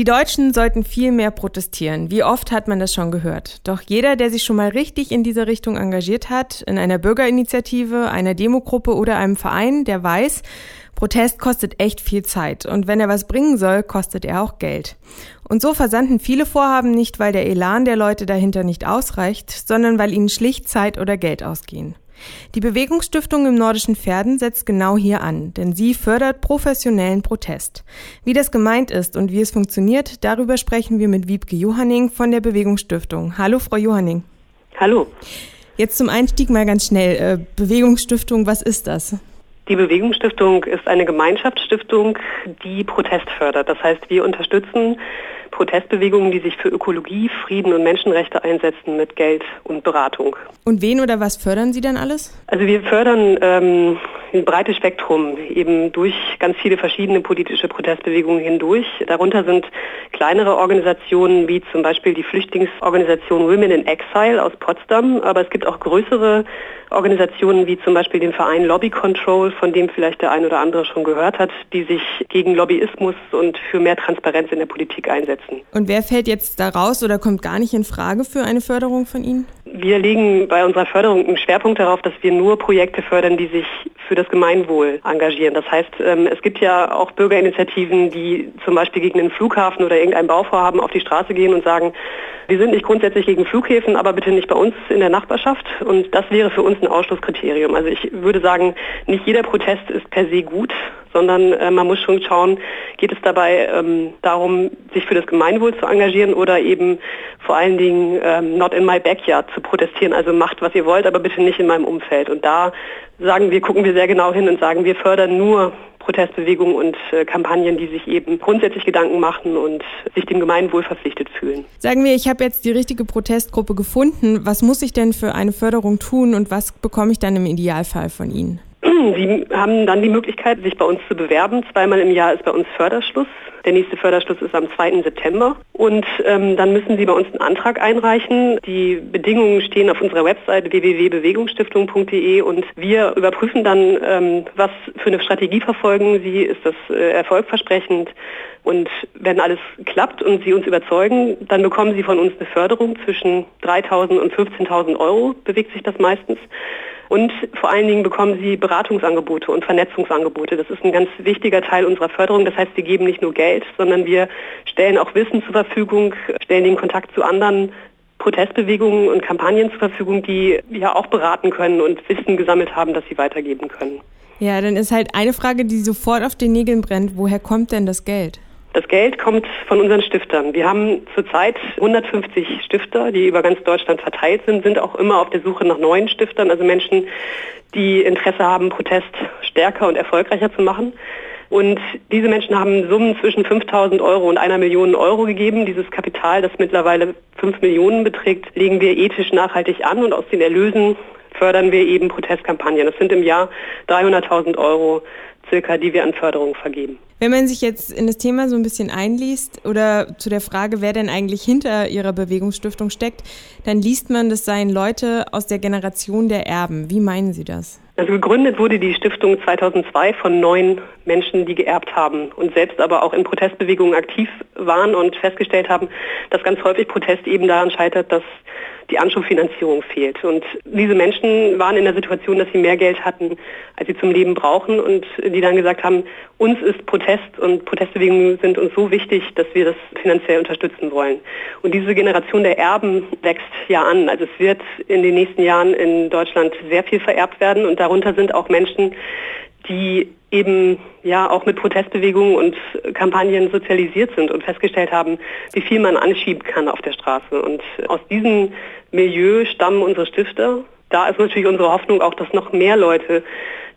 Die Deutschen sollten viel mehr protestieren. Wie oft hat man das schon gehört? Doch jeder, der sich schon mal richtig in dieser Richtung engagiert hat, in einer Bürgerinitiative, einer Demogruppe oder einem Verein, der weiß, Protest kostet echt viel Zeit und wenn er was bringen soll, kostet er auch Geld. Und so versanden viele Vorhaben nicht, weil der Elan der Leute dahinter nicht ausreicht, sondern weil ihnen schlicht Zeit oder Geld ausgehen. Die Bewegungsstiftung im Nordischen Pferden setzt genau hier an, denn sie fördert professionellen Protest. Wie das gemeint ist und wie es funktioniert, darüber sprechen wir mit Wiebke Johanning von der Bewegungsstiftung. Hallo, Frau Johanning. Hallo. Jetzt zum Einstieg mal ganz schnell. Äh, Bewegungsstiftung, was ist das? Die Bewegungsstiftung ist eine Gemeinschaftsstiftung, die Protest fördert. Das heißt, wir unterstützen Protestbewegungen, die sich für Ökologie, Frieden und Menschenrechte einsetzen mit Geld und Beratung. Und wen oder was fördern Sie dann alles? Also wir fördern ähm, ein breites Spektrum, eben durch ganz viele verschiedene politische Protestbewegungen hindurch. Darunter sind kleinere Organisationen wie zum Beispiel die Flüchtlingsorganisation Women in Exile aus Potsdam, aber es gibt auch größere Organisationen wie zum Beispiel den Verein Lobby Control, von dem vielleicht der ein oder andere schon gehört hat, die sich gegen Lobbyismus und für mehr Transparenz in der Politik einsetzen. Und wer fällt jetzt da raus oder kommt gar nicht in Frage für eine Förderung von Ihnen? Wir legen bei unserer Förderung einen Schwerpunkt darauf, dass wir nur Projekte fördern, die sich für das Gemeinwohl engagieren. Das heißt, ähm, es gibt ja auch Bürgerinitiativen, die zum Beispiel gegen einen Flughafen oder irgendein Bauvorhaben auf die Straße gehen und sagen, wir sind nicht grundsätzlich gegen Flughäfen, aber bitte nicht bei uns in der Nachbarschaft. Und das wäre für uns ein Ausschlusskriterium. Also ich würde sagen, nicht jeder Protest ist per se gut, sondern äh, man muss schon schauen, geht es dabei ähm, darum, sich für das Gemeinwohl zu engagieren oder eben vor allen Dingen ähm, not in my backyard zu protestieren. Also macht, was ihr wollt, aber bitte nicht in meinem Umfeld. Und da sagen wir, gucken wir sehr genau hin und sagen, wir fördern nur Protestbewegungen und äh, Kampagnen, die sich eben grundsätzlich Gedanken machen und sich dem Gemeinwohl verpflichtet fühlen. Sagen wir, ich habe jetzt die richtige Protestgruppe gefunden. Was muss ich denn für eine Förderung tun und was bekomme ich dann im Idealfall von Ihnen? Sie haben dann die Möglichkeit, sich bei uns zu bewerben. Zweimal im Jahr ist bei uns Förderschluss. Der nächste Förderschluss ist am 2. September. Und ähm, dann müssen Sie bei uns einen Antrag einreichen. Die Bedingungen stehen auf unserer Website www.bewegungsstiftung.de und wir überprüfen dann, ähm, was für eine Strategie verfolgen Sie. Ist das äh, erfolgversprechend? Und wenn alles klappt und Sie uns überzeugen, dann bekommen Sie von uns eine Förderung zwischen 3.000 und 15.000 Euro, bewegt sich das meistens. Und vor allen Dingen bekommen sie Beratungsangebote und Vernetzungsangebote. Das ist ein ganz wichtiger Teil unserer Förderung. Das heißt, wir geben nicht nur Geld, sondern wir stellen auch Wissen zur Verfügung, stellen den Kontakt zu anderen Protestbewegungen und Kampagnen zur Verfügung, die ja auch beraten können und Wissen gesammelt haben, das sie weitergeben können. Ja, dann ist halt eine Frage, die sofort auf den Nägeln brennt. Woher kommt denn das Geld? Das Geld kommt von unseren Stiftern. Wir haben zurzeit 150 Stifter, die über ganz Deutschland verteilt sind, sind auch immer auf der Suche nach neuen Stiftern, also Menschen, die Interesse haben, Protest stärker und erfolgreicher zu machen. Und diese Menschen haben Summen zwischen 5.000 Euro und einer Million Euro gegeben. Dieses Kapital, das mittlerweile 5 Millionen beträgt, legen wir ethisch nachhaltig an und aus den Erlösen fördern wir eben Protestkampagnen. Das sind im Jahr 300.000 Euro circa, die wir an Förderung vergeben. Wenn man sich jetzt in das Thema so ein bisschen einliest oder zu der Frage, wer denn eigentlich hinter Ihrer Bewegungsstiftung steckt, dann liest man, das seien Leute aus der Generation der Erben. Wie meinen Sie das? Also gegründet wurde die Stiftung 2002 von neun Menschen, die geerbt haben und selbst aber auch in Protestbewegungen aktiv waren und festgestellt haben, dass ganz häufig Protest eben daran scheitert, dass die Anschubfinanzierung fehlt. Und diese Menschen waren in der Situation, dass sie mehr Geld hatten, als sie zum Leben brauchen und die dann gesagt haben, uns ist Protest und Protestbewegungen sind uns so wichtig, dass wir das finanziell unterstützen wollen. Und diese Generation der Erben wächst ja an. Also es wird in den nächsten Jahren in Deutschland sehr viel vererbt werden und darunter sind auch Menschen, die eben ja auch mit Protestbewegungen und Kampagnen sozialisiert sind und festgestellt haben, wie viel man anschieben kann auf der Straße. Und aus diesem Milieu stammen unsere Stifter. Da ist natürlich unsere Hoffnung auch, dass noch mehr Leute,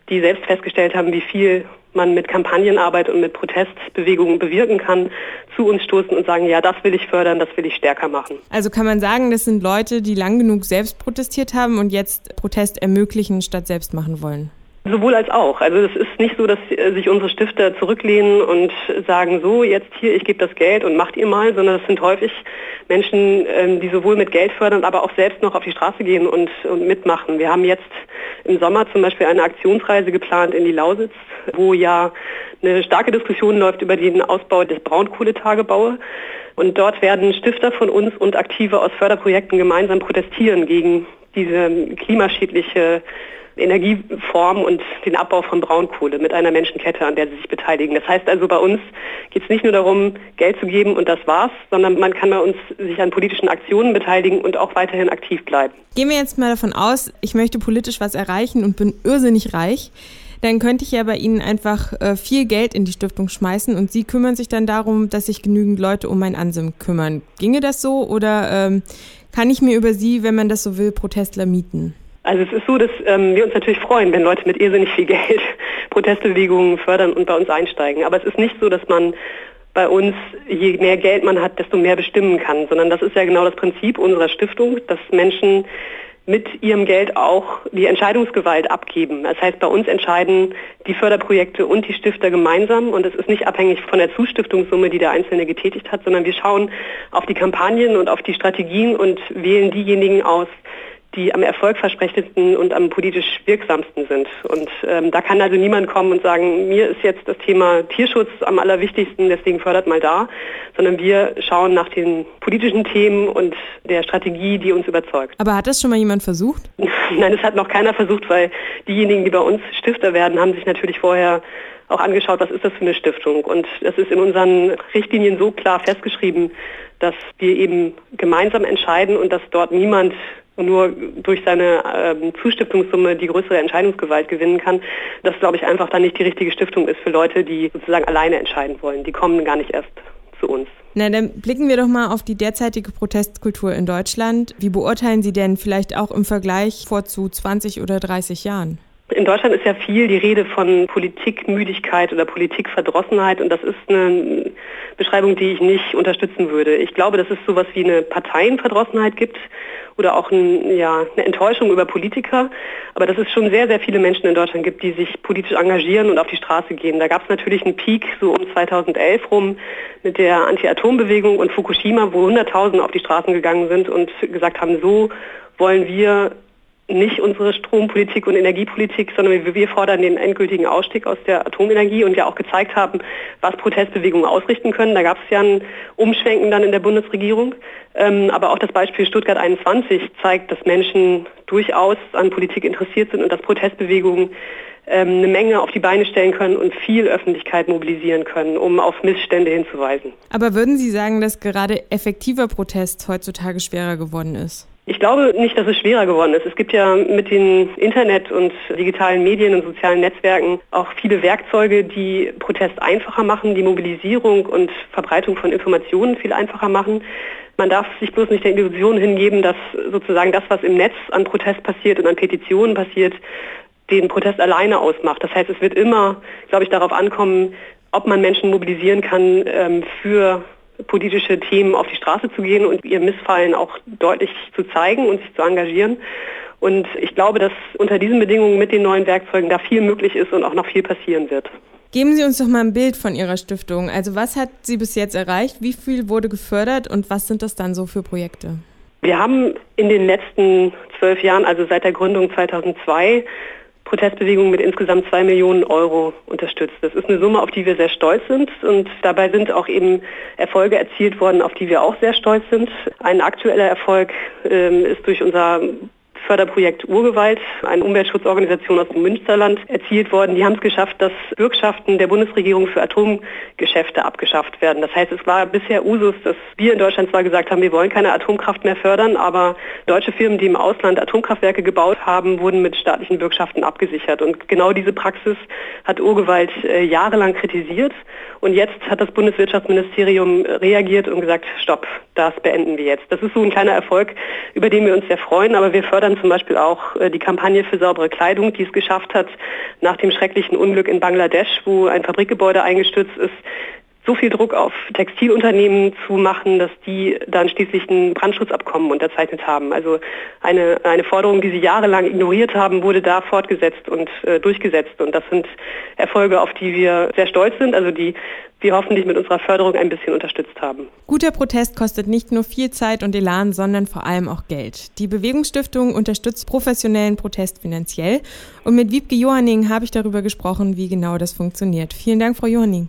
die selbst festgestellt haben, wie viel man mit Kampagnenarbeit und mit Protestbewegungen bewirken kann, zu uns stoßen und sagen, ja, das will ich fördern, das will ich stärker machen. Also kann man sagen, das sind Leute, die lang genug selbst protestiert haben und jetzt Protest ermöglichen statt selbst machen wollen. Sowohl als auch. Also es ist nicht so, dass sich unsere Stifter zurücklehnen und sagen, so jetzt hier, ich gebe das Geld und macht ihr mal, sondern es sind häufig Menschen, ähm, die sowohl mit Geld fördern, aber auch selbst noch auf die Straße gehen und, und mitmachen. Wir haben jetzt im Sommer zum Beispiel eine Aktionsreise geplant in die Lausitz, wo ja eine starke Diskussion läuft über den Ausbau des Braunkohletagebaue. Und dort werden Stifter von uns und Aktive aus Förderprojekten gemeinsam protestieren gegen diese klimaschädliche Energieform und den Abbau von Braunkohle mit einer Menschenkette, an der sie sich beteiligen. Das heißt also, bei uns geht es nicht nur darum, Geld zu geben und das war's, sondern man kann bei uns sich an politischen Aktionen beteiligen und auch weiterhin aktiv bleiben. Gehen wir jetzt mal davon aus, ich möchte politisch was erreichen und bin irrsinnig reich dann könnte ich ja bei Ihnen einfach äh, viel Geld in die Stiftung schmeißen und Sie kümmern sich dann darum, dass sich genügend Leute um mein Ansim kümmern. Ginge das so oder ähm, kann ich mir über Sie, wenn man das so will, Protestler mieten? Also es ist so, dass ähm, wir uns natürlich freuen, wenn Leute mit irrsinnig viel Geld Protestbewegungen fördern und bei uns einsteigen. Aber es ist nicht so, dass man bei uns, je mehr Geld man hat, desto mehr bestimmen kann, sondern das ist ja genau das Prinzip unserer Stiftung, dass Menschen mit ihrem Geld auch die Entscheidungsgewalt abgeben. Das heißt, bei uns entscheiden die Förderprojekte und die Stifter gemeinsam und es ist nicht abhängig von der Zustiftungssumme, die der Einzelne getätigt hat, sondern wir schauen auf die Kampagnen und auf die Strategien und wählen diejenigen aus, die am erfolgversprechendsten und am politisch wirksamsten sind. Und ähm, da kann also niemand kommen und sagen, mir ist jetzt das Thema Tierschutz am allerwichtigsten, deswegen fördert mal da, sondern wir schauen nach den politischen Themen und der Strategie, die uns überzeugt. Aber hat das schon mal jemand versucht? Nein, das hat noch keiner versucht, weil diejenigen, die bei uns Stifter werden, haben sich natürlich vorher auch angeschaut, was ist das für eine Stiftung. Und es ist in unseren Richtlinien so klar festgeschrieben, dass wir eben gemeinsam entscheiden und dass dort niemand nur durch seine ähm, Zustiftungssumme die größere Entscheidungsgewalt gewinnen kann, das glaube ich einfach dann nicht die richtige Stiftung ist für Leute, die sozusagen alleine entscheiden wollen. Die kommen gar nicht erst zu uns. Na, dann blicken wir doch mal auf die derzeitige Protestkultur in Deutschland. Wie beurteilen Sie denn vielleicht auch im Vergleich vor zu 20 oder 30 Jahren? In Deutschland ist ja viel die Rede von Politikmüdigkeit oder Politikverdrossenheit und das ist eine Beschreibung, die ich nicht unterstützen würde. Ich glaube, dass es sowas wie eine Parteienverdrossenheit gibt oder auch ein, ja, eine Enttäuschung über Politiker, aber dass es schon sehr, sehr viele Menschen in Deutschland gibt, die sich politisch engagieren und auf die Straße gehen. Da gab es natürlich einen Peak so um 2011 rum mit der Anti-Atom-Bewegung und Fukushima, wo Hunderttausende auf die Straßen gegangen sind und gesagt haben, so wollen wir nicht unsere Strompolitik und Energiepolitik, sondern wir fordern den endgültigen Ausstieg aus der Atomenergie und ja auch gezeigt haben, was Protestbewegungen ausrichten können. Da gab es ja ein Umschwenken dann in der Bundesregierung. Ähm, aber auch das Beispiel Stuttgart 21 zeigt, dass Menschen durchaus an Politik interessiert sind und dass Protestbewegungen ähm, eine Menge auf die Beine stellen können und viel Öffentlichkeit mobilisieren können, um auf Missstände hinzuweisen. Aber würden Sie sagen, dass gerade effektiver Protest heutzutage schwerer geworden ist? Ich glaube nicht, dass es schwerer geworden ist. Es gibt ja mit den Internet- und digitalen Medien und sozialen Netzwerken auch viele Werkzeuge, die Protest einfacher machen, die Mobilisierung und Verbreitung von Informationen viel einfacher machen. Man darf sich bloß nicht der Illusion hingeben, dass sozusagen das, was im Netz an Protest passiert und an Petitionen passiert, den Protest alleine ausmacht. Das heißt, es wird immer, glaube ich, darauf ankommen, ob man Menschen mobilisieren kann ähm, für politische Themen auf die Straße zu gehen und ihr Missfallen auch deutlich zu zeigen und sich zu engagieren. Und ich glaube, dass unter diesen Bedingungen mit den neuen Werkzeugen da viel möglich ist und auch noch viel passieren wird. Geben Sie uns doch mal ein Bild von Ihrer Stiftung. Also was hat sie bis jetzt erreicht? Wie viel wurde gefördert und was sind das dann so für Projekte? Wir haben in den letzten zwölf Jahren, also seit der Gründung 2002, Protestbewegung mit insgesamt zwei Millionen Euro unterstützt. Das ist eine Summe, auf die wir sehr stolz sind und dabei sind auch eben Erfolge erzielt worden, auf die wir auch sehr stolz sind. Ein aktueller Erfolg ähm, ist durch unser Förderprojekt Urgewalt, eine Umweltschutzorganisation aus dem Münsterland, erzielt worden. Die haben es geschafft, dass Bürgschaften der Bundesregierung für Atomgeschäfte abgeschafft werden. Das heißt, es war bisher Usus, dass wir in Deutschland zwar gesagt haben, wir wollen keine Atomkraft mehr fördern, aber deutsche Firmen, die im Ausland Atomkraftwerke gebaut haben, wurden mit staatlichen Bürgschaften abgesichert. Und genau diese Praxis hat Urgewalt äh, jahrelang kritisiert. Und jetzt hat das Bundeswirtschaftsministerium reagiert und gesagt, stopp, das beenden wir jetzt. Das ist so ein kleiner Erfolg, über den wir uns sehr freuen, aber wir fördern dann zum Beispiel auch äh, die Kampagne für saubere Kleidung, die es geschafft hat, nach dem schrecklichen Unglück in Bangladesch, wo ein Fabrikgebäude eingestürzt ist, so viel Druck auf Textilunternehmen zu machen, dass die dann schließlich ein Brandschutzabkommen unterzeichnet haben. Also eine, eine Forderung, die sie jahrelang ignoriert haben, wurde da fortgesetzt und äh, durchgesetzt. Und das sind Erfolge, auf die wir sehr stolz sind, also die wir hoffentlich mit unserer Förderung ein bisschen unterstützt haben. Guter Protest kostet nicht nur viel Zeit und Elan, sondern vor allem auch Geld. Die Bewegungsstiftung unterstützt professionellen Protest finanziell. Und mit Wiebke Johanning habe ich darüber gesprochen, wie genau das funktioniert. Vielen Dank, Frau Johanning.